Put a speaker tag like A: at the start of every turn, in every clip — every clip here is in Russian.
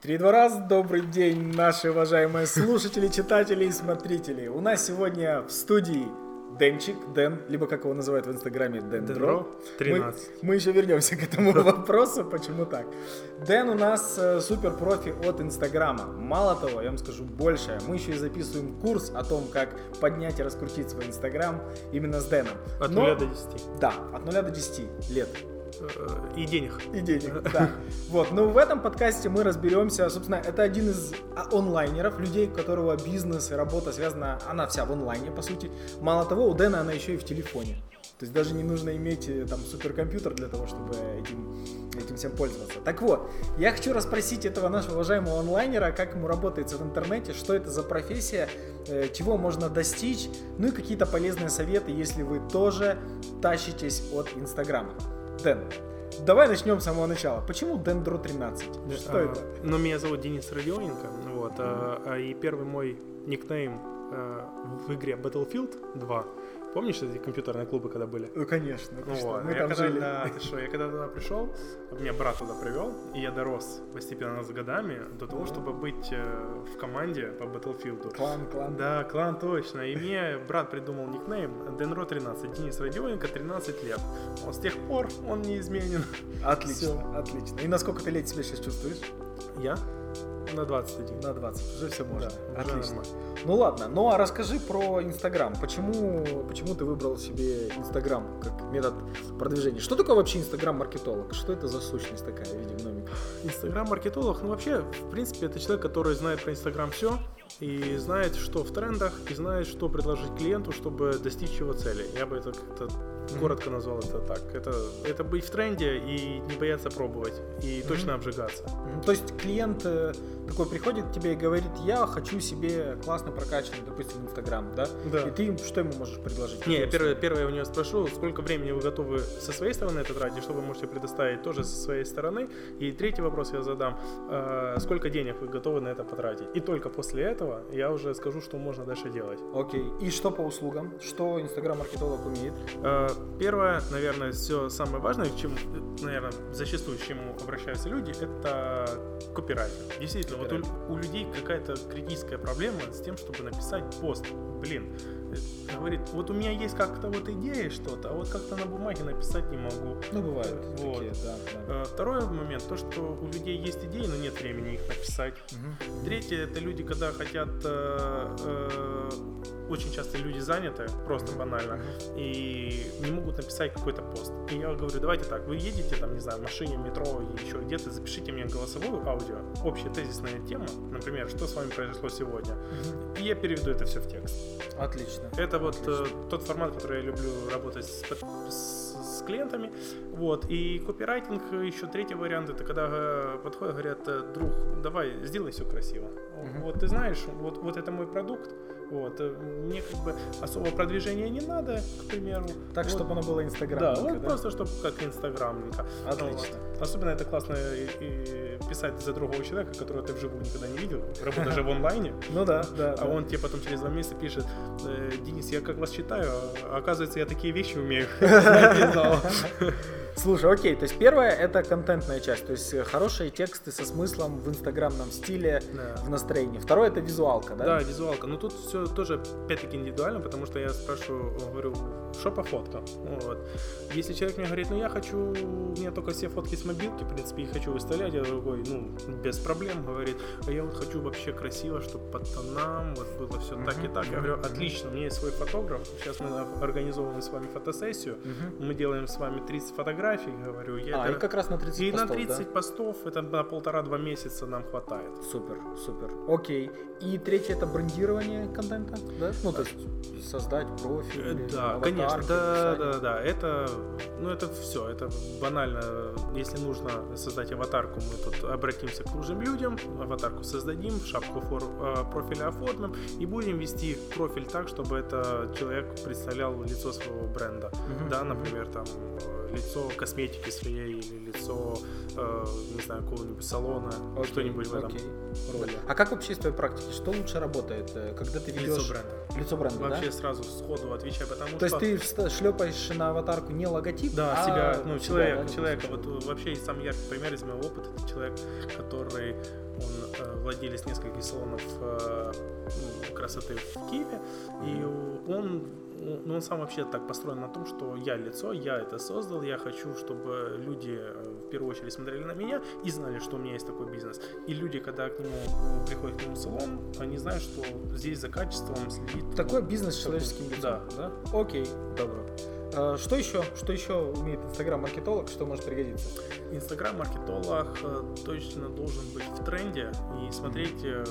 A: Три-два раз добрый день, наши уважаемые слушатели, читатели и смотрители. У нас сегодня в студии Денчик, Дэн, либо как его называют в инстаграме, Дендро.
B: Дендро 13.
A: Мы, мы еще вернемся к этому вопросу, почему так. Дэн у нас э, супер профи от инстаграма. Мало того, я вам скажу больше, мы еще и записываем курс о том, как поднять и раскрутить свой инстаграм именно с Дэном.
B: От
A: Но-
B: 0 до 10.
A: Да, от 0 до 10 лет.
B: И денег.
A: И денег, да. Вот, но в этом подкасте мы разберемся, собственно, это один из а, онлайнеров, людей, у которого бизнес и работа связана, она вся в онлайне, по сути. Мало того, у Дэна она еще и в телефоне. То есть даже не нужно иметь э, там суперкомпьютер для того, чтобы этим, этим всем пользоваться. Так вот, я хочу расспросить этого нашего уважаемого онлайнера, как ему работается в интернете, что это за профессия, э, чего можно достичь, ну и какие-то полезные советы, если вы тоже тащитесь от Инстаграма. Дэн, давай начнем с самого начала. Почему Дендро 13? Что
B: А,
A: это?
B: Ну, меня зовут Денис Родионенко, вот, а, а, и первый мой никнейм а, в игре Battlefield 2. Помнишь эти компьютерные клубы, когда были?
A: Ну, конечно.
B: Ну вот,
A: мы
B: я
A: там
B: когда,
A: жили.
B: да, ты что, я когда туда пришел, меня брат туда привел, и я дорос постепенно с годами до того, чтобы быть э, в команде по Battlefield.
A: Клан, клан.
B: Да, клан точно. И мне брат придумал никнейм Денро 13, Денис Родионенко, 13 лет. Вот с тех пор он неизменен.
A: Отлично,
B: Всё.
A: отлично. И на сколько ты лет себя сейчас чувствуешь?
B: Я на 21.
A: На 20. Уже все можно.
B: Да, уже
A: Отлично.
B: нормально.
A: Ну ладно, ну а расскажи про Инстаграм. Почему, почему ты выбрал себе Инстаграм как метод продвижения? Что такое вообще Инстаграм-маркетолог? Что это за сущность такая в виде гномика?
B: Инстаграм-маркетолог, ну вообще, в принципе, это человек, который знает про Инстаграм все и знает, что в трендах, и знает, что предложить клиенту, чтобы достичь его цели. Я бы это как-то коротко назвал это так. Это, это быть в тренде и не бояться пробовать, и точно обжигаться.
A: Мгм. То есть клиент э, такой приходит к тебе и говорит, я хочу себе классно прокачанный, допустим, Инстаграм, да?
B: Да.
A: И ты что ему можешь предложить?
B: Не, я первое, первое у него спрошу, сколько времени вы готовы со своей стороны это тратить, что вы можете предоставить тоже со своей стороны. И третий вопрос я задам, э, сколько денег вы готовы на это потратить. И только после этого я уже скажу, что можно дальше делать.
A: Окей. И что по услугам? Что Инстаграм-маркетолог умеет?
B: Э, Первое, наверное, все самое важное, к чему, наверное, зачастую к чему обращаются люди, это копирайтинг. Действительно, вот у, у людей какая-то критическая проблема с тем, чтобы написать пост. Блин, э, говорит, вот у меня есть как-то вот идея что-то, а вот как-то на бумаге написать не могу.
A: Ну, бывают
B: Вот.
A: такие, да. да.
B: Э, Второй момент, то, что у людей есть идеи, но нет времени их написать.
A: Мгм.
B: Третье, это люди, когда хотят, э, э, очень часто люди заняты, просто банально, и не могут написать какой-то пост. И я говорю, давайте так, вы едете там, не знаю, в машине, в метро и еще где-то, запишите мне голосовую аудио, общая тезисная тема, например, что с вами произошло сегодня, и я переведу это все в текст.
A: Отлично.
B: Это вот э, тот формат, который я люблю работать с, с- с клиентами. Вот. И копирайтинг, еще третий вариант, это когда э, подходят, говорят, э, друг, давай, сделай все красиво.
A: Мгм.
B: Вот ты знаешь, вот, вот это мой продукт, вот, э, мне как бы особого продвижения не надо, к примеру.
A: Так,
B: Вот.
A: чтобы оно было Инстаграм.
B: Да, вот просто, чтобы как инстаграмненько.
A: Отлично.
B: Особенно это классно и, и писать за другого человека, которого ты вживую никогда не видел, работа же в онлайне.
A: Ну да, да.
B: А он тебе потом через два месяца пишет, «Э, Денис, я как вас читаю, а оказывается, я такие вещи умею.
A: Слушай, окей, то есть первое это контентная часть, то есть э, хорошие тексты со смыслом в инстаграмном стиле,
B: Да.
A: в настроении. Второе это визуалка, да?
B: Да, визуалка. Но тут все тоже опять-таки индивидуально, потому что я спрашиваю, говорю, что по фоткам? Вот. Если человек мне говорит, ну я хочу, у меня только все фотки с мобилки, в принципе, и хочу выставлять, я такой, ну, без проблем, говорит, а я вот хочу вообще красиво, чтобы по тонам, вот было все так и так. Я говорю, отлично, у меня есть свой фотограф, сейчас мы организовываем с вами фотосессию,
A: Мгм.
B: мы делаем с вами 30 фотографий, говорю, я
A: А,
B: это-
A: и как раз на 30
B: и на
A: постов,
B: 30
A: да?
B: постов это на полтора-два месяца нам хватает.
A: Супер, супер. Окей. И третье это брендирование контента, да? Ну, то есть создать профиль.
B: Э, Да,
A: аватарки,
B: конечно, да,
A: описание.
B: да, да, это, ну это все, это банально. Если нужно создать аватарку, мы тут обратимся к нужным людям, аватарку создадим, шапку фор, э, профиля оформим и будем вести профиль так, чтобы это человек представлял лицо своего бренда,
A: Мгм.
B: да, например, там лицо косметики своей или лицо, э, не знаю, какого-нибудь салона,
A: Окей,
B: что-нибудь в этом
A: окей.
B: роде.
A: А как вообще из твоей практики, что лучше работает, э, когда ты ведешь...
B: Лицо бренда.
A: Лицо бренда,
B: Вообще
A: да?
B: сразу сходу отвечаю, потому
A: То
B: что...
A: есть ты шлепаешь на аватарку не логотип,
B: Да,
A: а
B: себя, ну,
A: себя, да,
B: человека. Вот вообще самый яркий пример из моего опыта, это человек, который, он э, владелец нескольких салонов э, ну, красоты в Киеве, и он, ну, он сам вообще так построен на том, что я лицо, я это создал, я хочу, чтобы люди э, в первую очередь смотрели на меня и знали, что у меня есть такой бизнес. И люди, когда к нему приходят к нему в салон, они знают, что здесь за качеством следит
A: Такой бизнес с человеческим лицом.
B: Да.
A: да? Окей, добро. А, Что еще? Что еще умеет инстаграм-маркетолог, что может пригодиться?
B: Инстаграм-маркетолог э, точно должен быть в тренде и смотреть, э,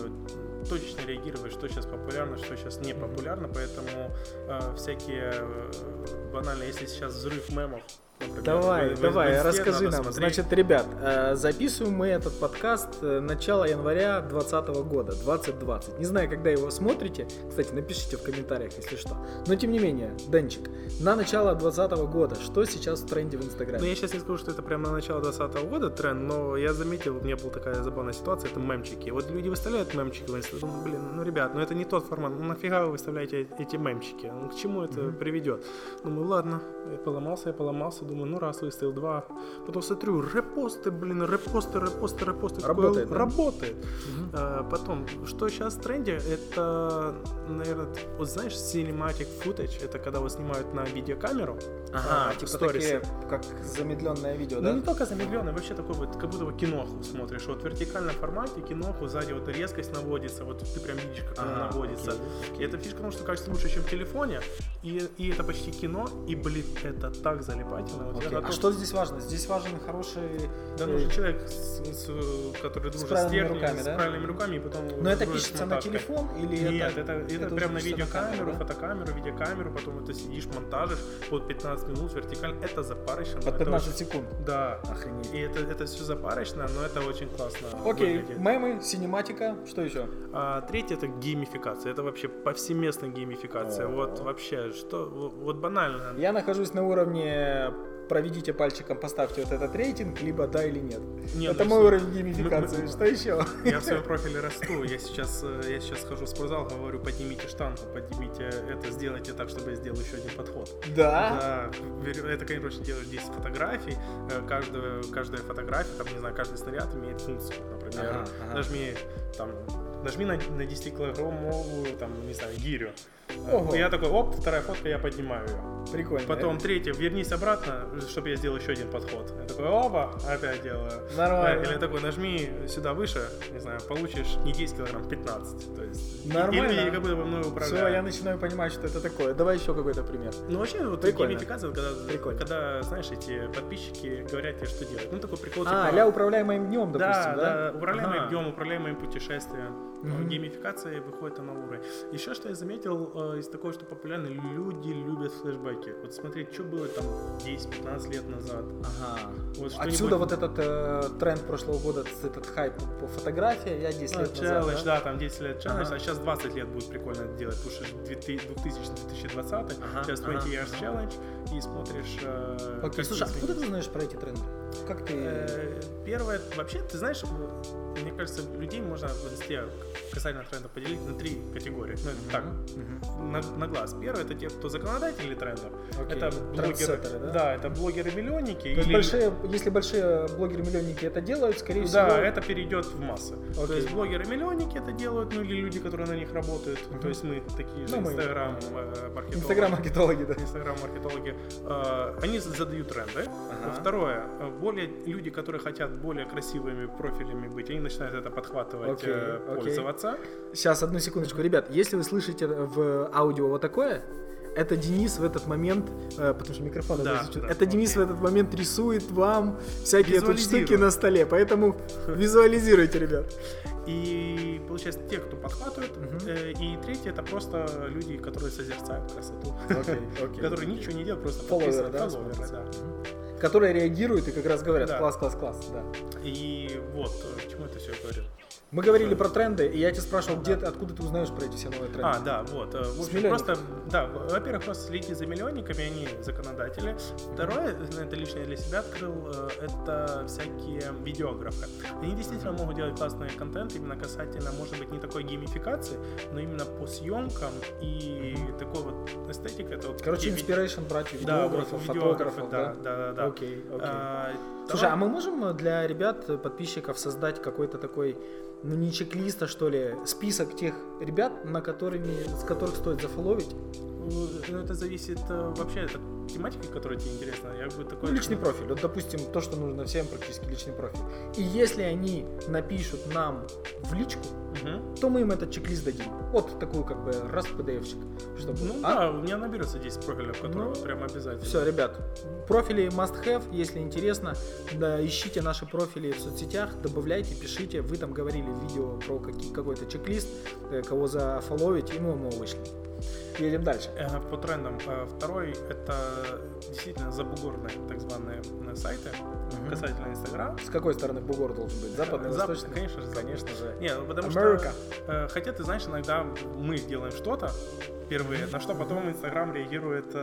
B: точечно реагировать, что сейчас популярно, что сейчас не популярно, поэтому э, всякие э, банально, если сейчас взрыв мемов, например,
A: Давай,
B: в- в- в
A: давай,
B: инсте,
A: расскажи нам.
B: смотреть.
A: Значит, ребят, э, записываем мы этот подкаст э, начала января 2020 года, 2020. Не знаю, когда его смотрите. Кстати, напишите в комментариях, если что. Но тем не менее, Денчик, на начало 2020 года, что сейчас в тренде в
B: Ну,
A: Инстаграме?
B: я сейчас не скажу, что это прямо на начало 2020 года тренд, но я заметил, у меня была такая забавная ситуация, это мемчики. Вот люди выставляют мемчики в инстаграм, думаю, блин, ну, ребят, ну это не тот формат, ну нафига вы выставляете эти мемчики? Ну, к чему это
A: Мгм.
B: приведет? Думаю, ладно, я поломался, я поломался, думаю, ну раз выставил, два. Потом смотрю, репосты, блин, репосты, репосты, репосты. Такое
A: Работает, да?
B: Работает.
A: Мгм.
B: А, Потом, что сейчас в тренде, это, наверное, вот знаешь, cinematic footage, это когда вот снимают на видеокамеру,
A: Ага,
B: а,
A: типа
B: сторисы.
A: такие, как замедленное видео,
B: Ну
A: да?
B: не только замедленный, вообще такой вот, как будто бы киноху смотришь. Вот в вертикальном формате киноху, сзади вот резкость наводится, вот ты прям видишь, как она
A: Ага,
B: наводится.
A: окей,
B: И
A: окей.
B: эта фишка, потому что кажется лучше, чем в телефоне, и, и это почти кино, и, блин, это так залипательно. Я
A: Окей. А
B: готов-
A: что здесь важно? Здесь важен хороший...
B: Да
A: э,
B: нужен человек, с- с- который дружит с,
A: правильными
B: техникой,
A: руками,
B: с
A: да?
B: правильными руками, и потом
A: Но это
B: с
A: пишется на
B: монтажкой.
A: телефон или
B: Нет,
A: это...
B: это, это,
A: это
B: прям на
A: на
B: видеокамеру,
A: камеру, да?
B: фотокамеру, видеокамеру, потом это сидишь, монтажишь, вот 15 минут вертикально, это запарочно.
A: Под
B: это
A: 15
B: очень-
A: секунд.
B: Да.
A: Охренеть.
B: И это, это все запарочно, но это очень классно
A: Окей,
B: выглядит.
A: мемы, синематика, что еще?
B: А третье это геймификация. Это вообще повсеместная геймификация.
A: О.
B: Вот вообще, что вот банально.
A: Я нахожусь на уровне проведите пальчиком, поставьте вот этот рейтинг, либо да или нет.
B: Не,
A: Это
B: ну
A: мой уровень геймификации. Что еще?
B: Я в своем профиле расту. Я сейчас, э, я сейчас хожу в спортзал, говорю, поднимите штангу, поднимите это, сделайте так, чтобы я сделал еще один подход.
A: Да?
B: Да, это, короче, делаешь 10 фотографий, э, каждая, каждая фотография, там, не знаю, каждый снаряд имеет функцию, например,
A: Ага, ага.
B: нажми, там, нажми на, на 10-килограммовую, там, не знаю, гирю.
A: Ого.
B: Я такой, оп, вторая фотка, я поднимаю ее.
A: Прикольно.
B: Потом третья, вернись обратно, чтобы я сделал еще один подход. Я такой, опа, опять делаю.
A: Нормально.
B: Или такой, нажми сюда выше, не знаю, получишь не 10 килограмм, 15. То есть,
A: Нормально.
B: Или как будто бы мной управляют.
A: Все, я начинаю понимать, что это такое. Давай еще какой-то пример.
B: Ну вообще вот
A: Прикольно.
B: геймификация, когда,
A: Прикольно.
B: когда, знаешь, эти подписчики говорят тебе, что делать. Ну такой прикол,
A: А,
B: типа...
A: ля управляй моим днем, допустим,
B: да,
A: да?
B: да, управляемым
A: Ага.
B: днем, управляемым путешествием.
A: Мгм.
B: Геймификация выходит на новый уровень. Еще что я заметил из такого, что популярно, люди любят флешбеки. Вот смотреть, что было там 10-15 лет назад.
A: Ага.
B: Вот
A: Отсюда вот этот э, тренд прошлого года, этот хайп по фотографии, я 10
B: Ну,
A: лет
B: челлендж,
A: назад, да?
B: да, там 10 лет челлендж,
A: Ага.
B: а сейчас 20 лет будет прикольно это делать, потому что 2000-2020,
A: Ага,
B: сейчас
A: ага,
B: 20 years
A: ага.
B: challenge, и смотришь... э,
A: Окей, слушай, а откуда ты знаешь про эти тренды? Как ты...
B: Э, Первое, вообще, ты знаешь, э, мне кажется, людей можно инсте касательно трендов поделить на три категории. Ну, это так,
A: Мгм.
B: на, на глаз. Первое это те, кто законодатели трендов.
A: Окей.
B: Это блогеры.
A: Да?
B: Да, это блогеры-миллионники.
A: То
B: или-
A: большие, если большие блогеры-миллионники это делают, скорее всего...
B: Да, это перейдет в массы. То
A: Окей.
B: есть блогеры-миллионники это делают, ну или люди, которые на них работают.
A: Мгм.
B: То есть мы такие же
A: Ну,
B: инстаграм-маркетологи.
A: Инстаграм-маркетологи, да.
B: Инстаграм-маркетологи. Э, Они задают тренды.
A: Ага.
B: Второе, э, более люди, которые хотят более красивыми профилями быть, они начинают это подхватывать,
A: Окей,
B: э,
A: окей.
B: пользоваться.
A: Сейчас, одну секундочку. Ребят, если вы слышите в аудио вот такое, это Денис в этот момент, э, потому что микрофон
B: Да, да,
A: это Денис в
B: окей.
A: этот момент рисует вам всякие тут штуки на столе, поэтому визуализируйте, ребят.
B: И получается те, кто подхватывает. Э, И третье это просто люди, которые созерцают красоту.
A: Окей, окей.
B: Которые ничего не делают, просто подписаны.
A: да,
B: Фолловеры, да.
A: Которые реагируют и как раз говорят,
B: Да.
A: класс, класс, класс, да.
B: И вот, э, к чему это все говорю.
A: Мы говорили про тренды, и я тебя спрашивал, где, ты- откуда ты узнаешь про эти все новые тренды?
B: А, да, вот. э, В общем, просто, да, во-первых, просто следите за миллионниками, они законодатели. Второе, э, это лично я для себя открыл, э, это всякие видеографы. Они действительно могут делать классный контент именно касательно, может быть, не такой геймификации, но именно по съемкам и такой вот эстетика. Это вот
A: Короче, inspiration брать у
B: да, вот,
A: видеографов, фотографов,
B: да, да, да, да.
A: Окей, окей.
B: А,
A: Слушай, а мы можем э, для ребят, э, подписчиков, создать какой-то такой, ну не чек-лист, а что ли, список тех ребят, на которыми, с которых стоит зафоловить?
B: Ну, это зависит э, вообще от тематики, которая тебе интересна. Я бы такой
A: Ну, личный профиль. Вот, допустим, то, что нужно всем практически личный профиль. И если они напишут нам в личку,
B: Мгм.
A: то мы им этот чек-лист дадим. Вот такую как бы раз PDF-шик. Чтобы...
B: Ну
A: А?
B: да, у меня наберется 10 профилей, которые
A: Ну,
B: прям обязательно.
A: Все, ребят, профили must have, если интересно, да, ищите наши профили в соцсетях, добавляйте, пишите. Вы там говорили в видео про какой-то чек-лист, э, кого зафоловить, и мы ему вышли. Едем дальше.
B: Э, По трендам. Э, Второй это действительно забугорные так званые э, сайты
A: Мгм.
B: касательно Инстаграм.
A: С какой стороны бугор должен быть? Западный,
B: Запад,
A: восточный?
B: конечно же,
A: Конечно же.
B: Не, ну потому
A: Америка.
B: что, хотя ты знаешь, иногда мы делаем что-то впервые, на что потом Инстаграм реагирует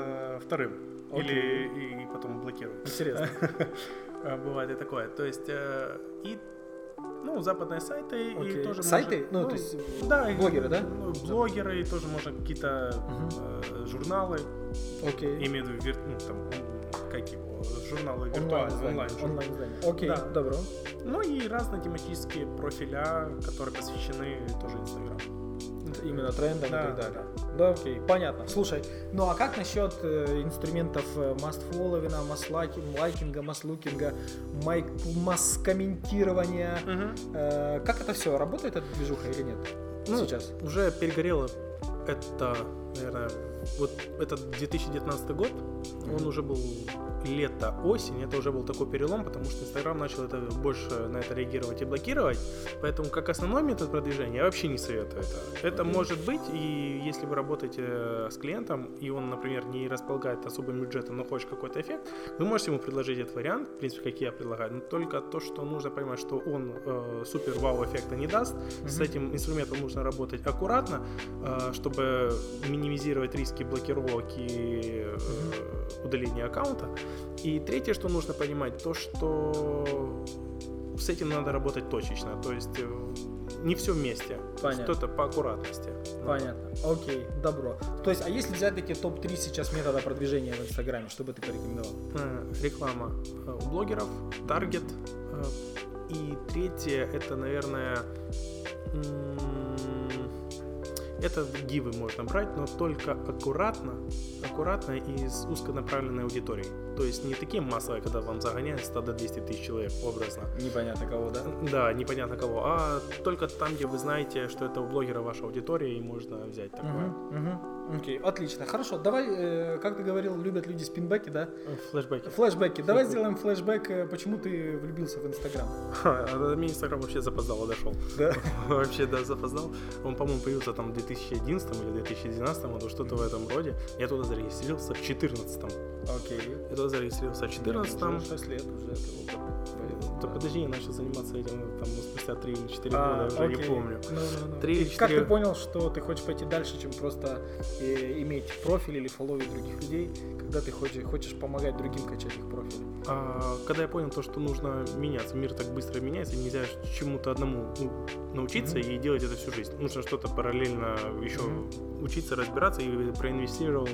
B: вторым.
A: Окей.
B: Или и, и потом блокирует.
A: Интересно.
B: Бывает и такое. То есть, и ну, западные сайты
A: Окей.
B: и тоже
A: Сайты?
B: можно-
A: Ну, то есть,
B: да, и-
A: блогеры, да?
B: ну, блогеры, тоже можно какие-то
A: Мгм.
B: э, журналы,
A: Окей.
B: имею в виду, вир- ну, там, м, как его, журналы
A: Онлайн
B: виртуальные, онлайн. журналы.
A: Онлайн издание. Окей,
B: Да.
A: добро.
B: Ну и разные тематические профиля, которые посвящены тоже Инстаграму.
A: Именно трендам
B: Да,
A: и так
B: да,
A: далее. Да, окей, понятно. Слушай, ну а как насчет э, инструментов э, маст-фолловина, масс-лайкинга, масс-лукинга, масс-комментирования? Э, как это все? Работает эта движуха или нет?
B: Ну,
A: Сейчас.
B: Уже перегорело это, наверное, вот этот 2019 год, он уже был лето, осень, это уже был такой перелом, потому что Инстаграм начал это больше на это реагировать и блокировать, поэтому как основной метод продвижения я вообще не советую это. Это может быть, и если вы работаете э, с клиентом, и он, например, не располагает особым бюджетом, но хочет какой-то эффект, вы можете ему предложить этот вариант, в принципе, как я предлагаю, но только то, что нужно понимать, что он э, супер вау эффекта не даст, с этим инструментом нужно работать аккуратно, э, чтобы минимизировать риски блокировок и э, удаления аккаунта. И третье, что нужно понимать, то, что с этим надо работать точечно, то есть э, не все вместе,
A: Понятно.
B: что-то по аккуратности.
A: Понятно. Окей, добро. То есть, а если взять такие топ-3 сейчас метода продвижения в Инстаграме, что бы ты порекомендовал?
B: Э, Реклама э, у блогеров, таргет. И третье, это, наверное, это гивы можно брать, но только аккуратно, аккуратно и с узконаправленной аудиторией. То есть не такие массовые, когда вам загоняют 100 до 200 тысяч человек образно.
A: Непонятно кого, да?
B: Да, непонятно кого, а только там, где вы знаете, что это у блогера ваша аудитория, и можно взять такое.
A: Мгм, мгм. Окей, отлично. Хорошо, давай, э, как ты говорил, любят люди спинбеки, да?
B: Э, Флэшбэки.
A: Флэшбэки. Давай сделаем флэшбэк, э, почему ты влюбился в Инстаграм.
B: А меня Инстаграм вообще запоздало дошел.
A: Да.
B: Вообще, да, запоздал. Он, по-моему, появился там в 2011 или 2012 году, что-то в этом роде. Я туда зарегистрировался в 2014.
A: Окей.
B: Я туда зарегистрировался в 2014.
A: 6 лет уже это
B: Да подожди, я начал заниматься этим там спустя 3 или 4
A: А,
B: года, я уже не помню.
A: Ну, ну, ну.
B: Три или
A: И Как
B: четыре-
A: ты понял, что ты хочешь пойти дальше, чем просто э, иметь профиль или фолловить других людей, когда ты хочешь, хочешь помогать другим качать их профиль?
B: А, когда я понял то, что нужно меняться, мир так быстро меняется, нельзя чему-то одному ну, научиться
A: Мгм.
B: и делать это всю жизнь. Нужно что-то параллельно еще
A: Мгм.
B: учиться, разбираться и проинвестировал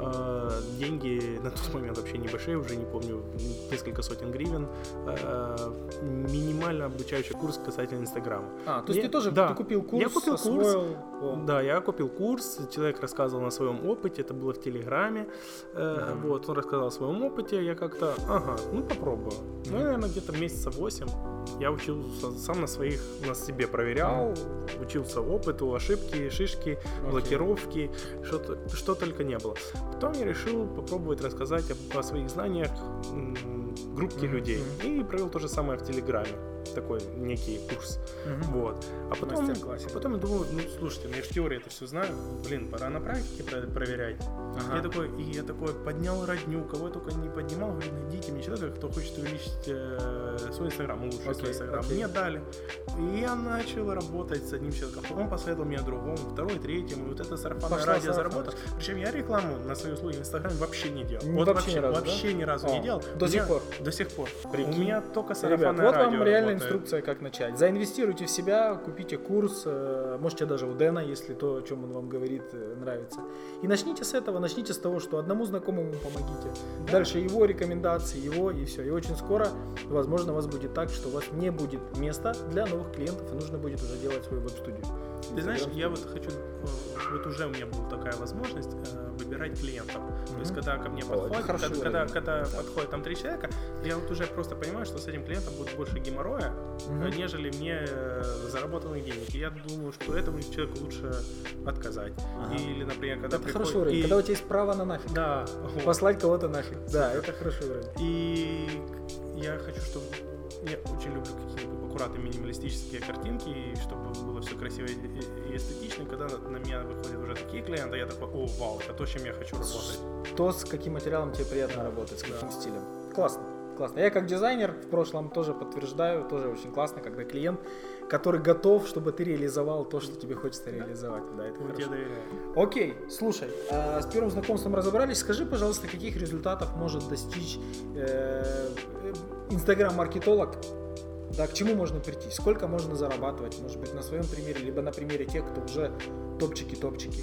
B: э, деньги на тот момент вообще небольшие, уже не помню, несколько сотен гривен, э, минимально обучающий курс касательно Инстаграма.
A: А, то есть
B: Я-
A: ты тоже
B: да.
A: ты купил курс,
B: Я купил курс.
A: о,
B: Да, я купил курс, человек рассказывал на своем опыте, это было в Телеграме,
A: Мгм.
B: вот, он рассказал о своем опыте, я как-то, ага, ну попробую. Ну,
A: Мгм.
B: наверное, где-то месяца 8 я учился, сам на своих, на себе проверял, учился опыту, ошибки, шишки,
A: Окей.
B: блокировки, что, то- что только не было. Потом я решил попробовать рассказать об- о своих знаниях м, группки
A: Мгм,
B: людей. И провел то же самое в Телеграме. Такой некий курс. Вот. А потом, а потом я думаю, ну слушайте, ну я в теории это все знаю, блин, пора на практике про- проверять.
A: Ага.
B: Я такой, и я такой поднял родню, кого я только не поднимал, говорю, найдите мне человека, кто хочет увеличить э, свой инстаграм, улучшить
A: Окей,
B: свой инстаграм.
A: окей.
B: Мне дали. И я начал работать с одним человеком. Он посоветовал мне другому, второй, третьему. И вот это сарафанное радио заработал. Причем я рекламу на свои услуги в инстаграме вообще не делал.
A: М,
B: Вот
A: вообще ни разу, да?
B: вообще ни разу
A: О,
B: не делал.
A: до сих
B: меня-
A: пор?
B: До сих пор.
A: Прикинь.
B: У меня только
A: Ребят,
B: сарафанное
A: вот
B: радио
A: вам реальная
B: работает.
A: инструкция, как начать. Заинвестируйте в себя, купите курс, э, можете даже у Дэна, если то, о чем он вам говорит, э, нравится. И начните с этого, начните с того, что одному знакомому помогите. Дальше его рекомендации, его и все. И очень скоро, возможно, у вас будет так, что у вас не будет места для новых клиентов, и нужно будет уже делать свою веб-студию.
B: Ты знаешь, я вот хочу, э, вот уже у меня была такая возможность э, выбирать клиентов. То есть, когда ко мне
A: О,
B: подходит,
A: хороший
B: когда, когда, когда подходит там три человека, я вот уже просто понимаю, что с этим клиентом будет больше геморроя, э, нежели мне заработанных денег. И я думаю, что этому человеку лучше отказать.
A: Ага.
B: Или, например, когда
A: Это
B: приходит-
A: хороший уровень,
B: и-
A: когда у тебя есть право на нафиг.
B: Да.
A: Послать кого-то нафиг. Да, это хороший уровень.
B: И я хочу, чтобы я очень люблю какие-нибудь аккуратные минималистические картинки, и чтобы было все красиво и, эстетично. Когда на, меня выходят уже такие клиенты, я такой, о, вау, это то, чем я хочу работать.
A: То, с каким материалом тебе приятно работать, с
B: Да.
A: каким стилем. Классно, классно. Я как дизайнер в прошлом тоже подтверждаю, тоже очень классно, когда клиент, который готов, чтобы ты реализовал то, что тебе хочется реализовать. Да, это
B: Я
A: хорошо. Окей, слушай, а, с первым знакомством разобрались. Скажи, пожалуйста, каких результатов может достичь э, э, инстаграм-маркетолог? Да, к чему можно прийти? Сколько можно зарабатывать? Может быть, на своем примере, либо на примере тех, кто уже топчики-топчики.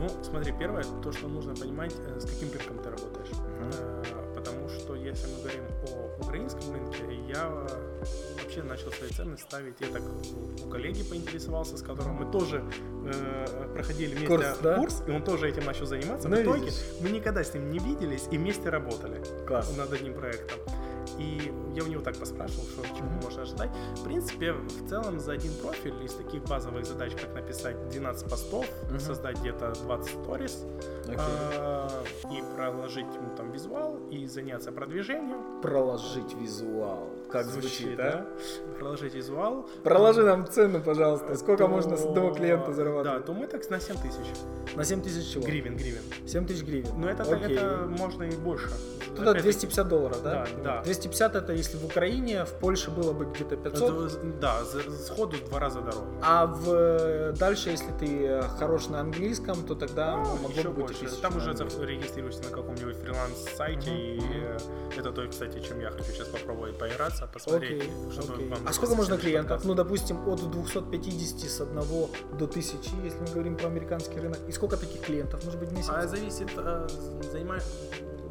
B: Ну, смотри, первое, то, что нужно понимать, э, с каким рынком ты работаешь. Э, Потому что если мы говорим о украинском рынке, я вообще начал свои цены ставить. Я так у коллеги поинтересовался, с которым мы тоже э, проходили вместе
A: Курс, да?
B: курс, и он тоже этим начал заниматься.
A: Ну,
B: в итоге
A: видишь.
B: мы никогда с ним не виделись и вместе работали
A: Класс.
B: над одним проектом. И я у него так поспрашивал, что чего можно ожидать. В принципе, в целом за один профиль из таких базовых задач, как написать 12 постов,
A: Мгм.
B: создать где-то 20 сторис,
A: Окей.
B: а, и проложить ему там визуал, и заняться продвижением.
A: Проложить визуал. Как звучит, а?
B: Проложить визуал.
A: Проложи нам цену, пожалуйста. Сколько
B: то-
A: можно с одного клиента
B: Да,
A: зарабатывать?
B: то мы так на 7 тысяч.
A: На 7 тысяч чего?
B: Гривен, гривен.
A: 7 тысяч гривен.
B: Но это,
A: Окей.
B: это можно и больше.
A: Туда
B: Опять-таки,
A: 250 долларов, да?
B: Да, да.
A: 250 это если в Украине, в Польше было бы где-то 500.
B: это, да, сходу в два раза дороже.
A: А в э, дальше, если ты э, хорош на английском, то тогда
B: Ну,
A: могло
B: еще
A: бы быть
B: больше.
A: 1000
B: Там уже регистрируешься на каком-нибудь фриланс-сайте, и э, это то, кстати, чем я хочу сейчас попробовать поиграться, посмотреть,
A: Окей,
B: чтобы
A: окей.
B: вам
A: А сколько можно клиентов?
B: подкаст.
A: Ну, допустим, от 250 с 1 до 1000, если мы говорим про американский рынок. И сколько таких клиентов может быть в месяц?
B: А зависит, э,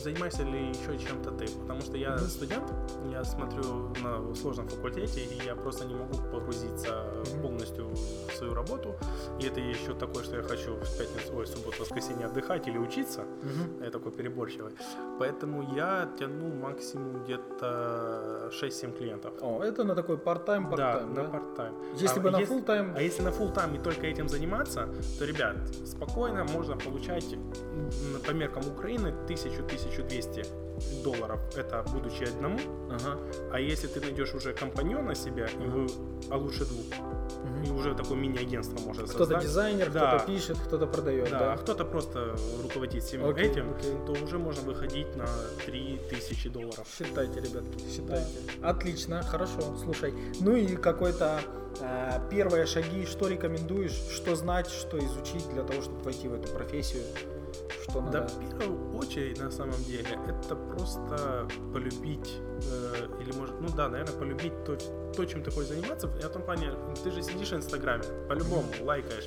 B: занима- занимаешься ли еще чем-то ты. Потому что я студент, я смотрю на сложном факультете, и я просто не могу погрузиться полностью в свою работу. И это еще такое, что я хочу в пятницу, ой, субботу, воскресенье отдыхать или учиться.
A: Мгм.
B: Я такой переборчивый. Поэтому я тяну максимум где-то 6-7 клиентов.
A: О, это на такой part-time,
B: Да,
A: part-time,
B: на
A: да?
B: part-time.
A: Если
B: А
A: бы на
B: если-
A: full-time,
B: А если на full тайм и только этим заниматься, то, ребят, спокойно можно получать по меркам Украины 1000-1200 долларов. Это будучи одному.
A: ага.
B: А если ты найдешь уже компаньона себя, и вы, а лучше двух,
A: Мгм.
B: и уже такое мини-агентство можно
A: кто-то
B: создать.
A: дизайнер,
B: Да.
A: кто-то пишет, кто-то продает,
B: Да,
A: да?
B: а кто-то просто руководит всем
A: Окей,
B: этим,
A: окей.
B: то уже можно выходить на 3000 долларов.
A: Считайте, ребятки, считайте. Отлично, хорошо. Слушай, ну и какой-то э, первые шаги, что рекомендуешь, что знать, что изучить для того, чтобы войти в эту профессию? Что
B: Да,
A: надо?
B: в первую очередь, на самом деле, это просто полюбить, э, или может, ну да, наверное, полюбить то, то, чем ты хочешь заниматься. В этом плане, ты же сидишь в Инстаграме, по-любому лайкаешь.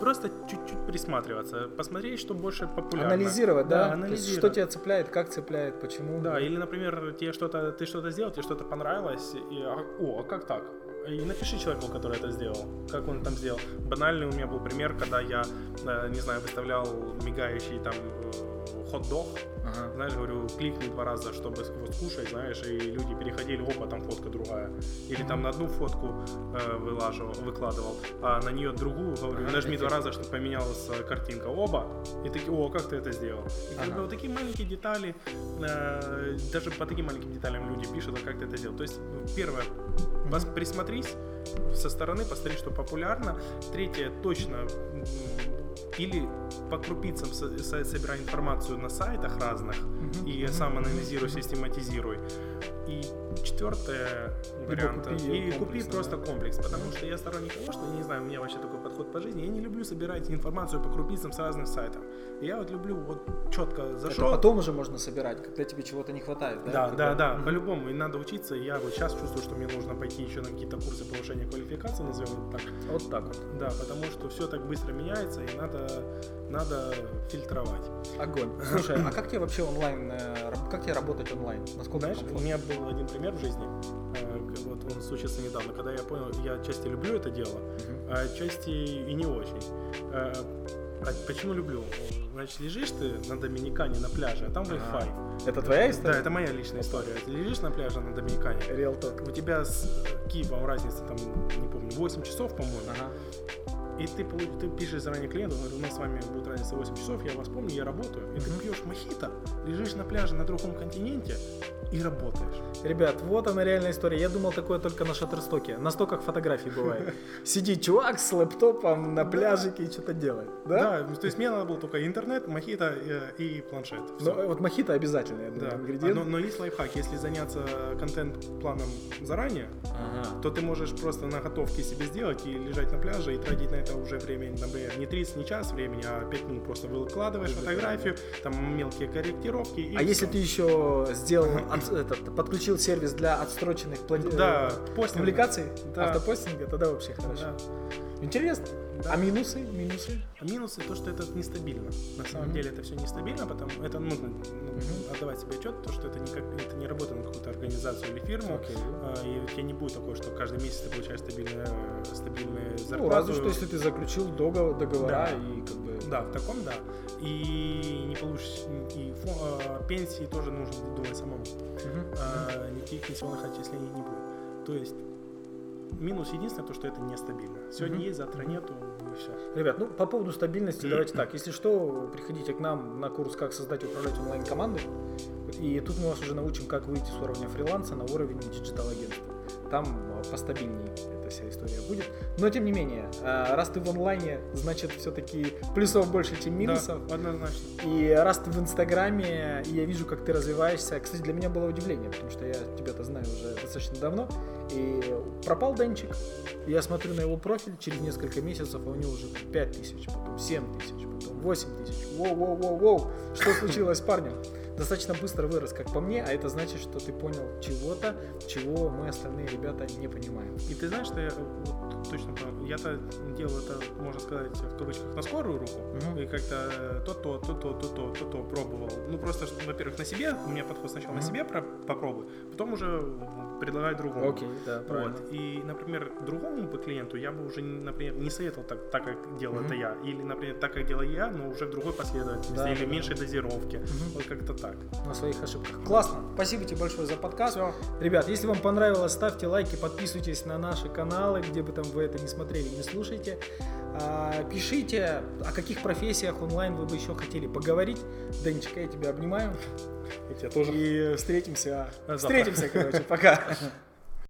B: Просто чуть-чуть присматриваться, посмотреть, что больше популярно.
A: Анализировать, да?
B: Да, анализировать.
A: что тебя цепляет, как цепляет, почему?
B: Да, или, например, тебе что-то, ты что-то сделал, тебе что-то понравилось, и, а, о, а как так? И напиши человеку, который это сделал, как он там сделал. Банальный у меня был пример, когда я, э, не знаю, выставлял мигающий там э, хот-дог,
A: Ага.
B: Знаешь, говорю, кликни два раза, чтобы вот скушать, знаешь, и люди переходили, опа, там фотка другая. Или там на одну фотку э, вылаживал, выкладывал, а на нее другую, говорю,
A: Ага,
B: нажми два раза, чтобы поменялась э, картинка. Оба. И такие, о, как ты это сделал? И как
A: Ага.
B: бы вот такие маленькие детали, э, даже по таким маленьким деталям люди пишут, а как ты это сделал. То есть, первое, пос- присмотрись со стороны, посмотри, что популярно. Третье, точно или по крупицам со- со- собирай информацию на сайтах разных и
A: мгм,
B: сам анализируй, систематизируй. И четвертое вариант. и купи
A: комплексно,
B: просто
A: да.
B: комплекс, потому что я сторонник того, что, я не знаю, у меня вообще такой подход по жизни, я не люблю собирать информацию по крупицам с разных сайтов. Я вот люблю вот четко
A: Это
B: зашел.
A: потом уже можно собирать, когда тебе чего-то не хватает, да?
B: Да, да, да,
A: Мгм.
B: по-любому. И надо учиться. Я вот сейчас чувствую, что мне нужно пойти еще на какие-то курсы повышения квалификации, назовем это так.
A: Вот так вот.
B: Да, потому что все так быстро меняется, и надо, надо фильтровать.
A: Огонь. Слушай, а как тебе вообще онлайн, э, как тебе работать онлайн? Насколько
B: Знаешь, у меня был один пример в жизни, э, вот он случился недавно, когда я понял, я отчасти люблю это дело, а отчасти и не очень. Э, а почему люблю? Значит, лежишь ты на Доминикане на пляже, а там. Wi-Fi.
A: Это твоя история?
B: Да, это моя личная история. Ты лежишь на пляже на Доминикане,
A: Real talk.
B: у тебя с Киевом разница, там, не помню, 8 часов, по-моему,
A: Ага.
B: и ты, ты пишешь заранее клиенту, говорю, у нас с вами будет разница 8 часов, я вас помню, я работаю, и ты
A: Мгм.
B: пьешь мохито, лежишь на пляже на другом континенте и работаешь.
A: Ребят, вот она реальная история. Я думал такое только на Шаттерстоке. На стоках фотографий бывает. Сидит чувак с лэптопом на пляжике и что-то делает. Да?
B: то есть мне надо было только интернет, мохито э, и планшет.
A: Ну, вот мохито обязательно, я думаю,
B: Да.
A: ингредиент.
B: А, Но, но есть лайфхак, если заняться контент-планом заранее,
A: Ага.
B: то ты можешь просто на готовке себе сделать и лежать на пляже и тратить на это уже время, например, не 30, не час времени, а 5 минут просто выкладываешь фотографию, там мелкие корректировки.
A: А если
B: всё.
A: ты еще сделал, этот, подключил сервис для отстроченных пла-
B: Да,
A: э, публикаций,
B: Да.
A: автопостинга, тогда вообще хорошо.
B: Да.
A: Интересно.
B: Да.
A: А минусы? Минусы?
B: А минусы то, что это нестабильно. На самом
A: Мгм.
B: деле это все нестабильно, потому это нужно ну,
A: Мгм.
B: отдавать себе отчет, то, что это не, как, это не работа на какую-то организацию или фирму.
A: Окей.
B: А, И у тебя не будет такого, что каждый месяц ты получаешь стабильную, стабильную
A: Ну,
B: зарплату.
A: разве что, если ты заключил договор, договора
B: Да.
A: и как бы...
B: Да, в таком да. И не получишь и фо- а, пенсии тоже нужно думать самому.
A: Мгм.
B: А, никаких пенсионных отчислений не будет. То есть минус единственное то, что это нестабильно. Сегодня
A: Мгм.
B: есть, завтра нету, и все.
A: Ребят, ну по поводу стабильности давайте так. Если что, приходите к нам на курс «Как создать и управлять онлайн-командой». И тут мы вас уже научим, как выйти с уровня фриланса на уровень digital-агентства. Там а, постабильнее эта вся история будет. Но тем не менее, а, раз ты в онлайне, значит все-таки плюсов больше, чем минусов.
B: Да, однозначно.
A: И раз ты в Инстаграме, и я вижу, как ты развиваешься. Кстати, для меня было удивление, потому что я тебя-то знаю уже достаточно давно. И пропал Денчик. Я смотрю на его профиль через несколько месяцев, а у него уже 5 тысяч, потом 7 тысяч, потом 8 тысяч. Воу-воу-воу-воу. Что случилось с парнем? Достаточно быстро вырос, как по мне, а это значит, что ты понял чего-то, чего мы остальные ребята не понимаем.
B: И ты знаешь, что я вот точно понял, я-то делал это, можно сказать, в кавычках, на скорую руку.
A: Мгм.
B: И как-то э, то-то, то-то, то-то, то-то пробовал. Ну, просто, во-первых, на себе, у меня подход сначала на
A: Мгм.
B: себе про- попробуй, потом уже предлагай другому.
A: Окей, да, правильно.
B: Вот. И, например, другому бы клиенту я бы уже, например, не советовал так, так как делал
A: Мгм.
B: это я. Или, например, так, как делаю я, но уже в другой последовательности.
A: Да,
B: или
A: да, да.
B: меньшей дозировке.
A: Мгм.
B: Вот как-то так.
A: на своих ошибках. Классно. Спасибо тебе большое за подкаст.
B: Всё.
A: Ребят, если вам понравилось, ставьте лайки, подписывайтесь на наши каналы, где бы там вы это не смотрели, не слушайте. А, пишите, о каких профессиях онлайн вы бы еще хотели поговорить. Денечка, я тебя обнимаю.
B: И тебя тоже.
A: И встретимся.
B: Завтра.
A: Встретимся, короче. Пока.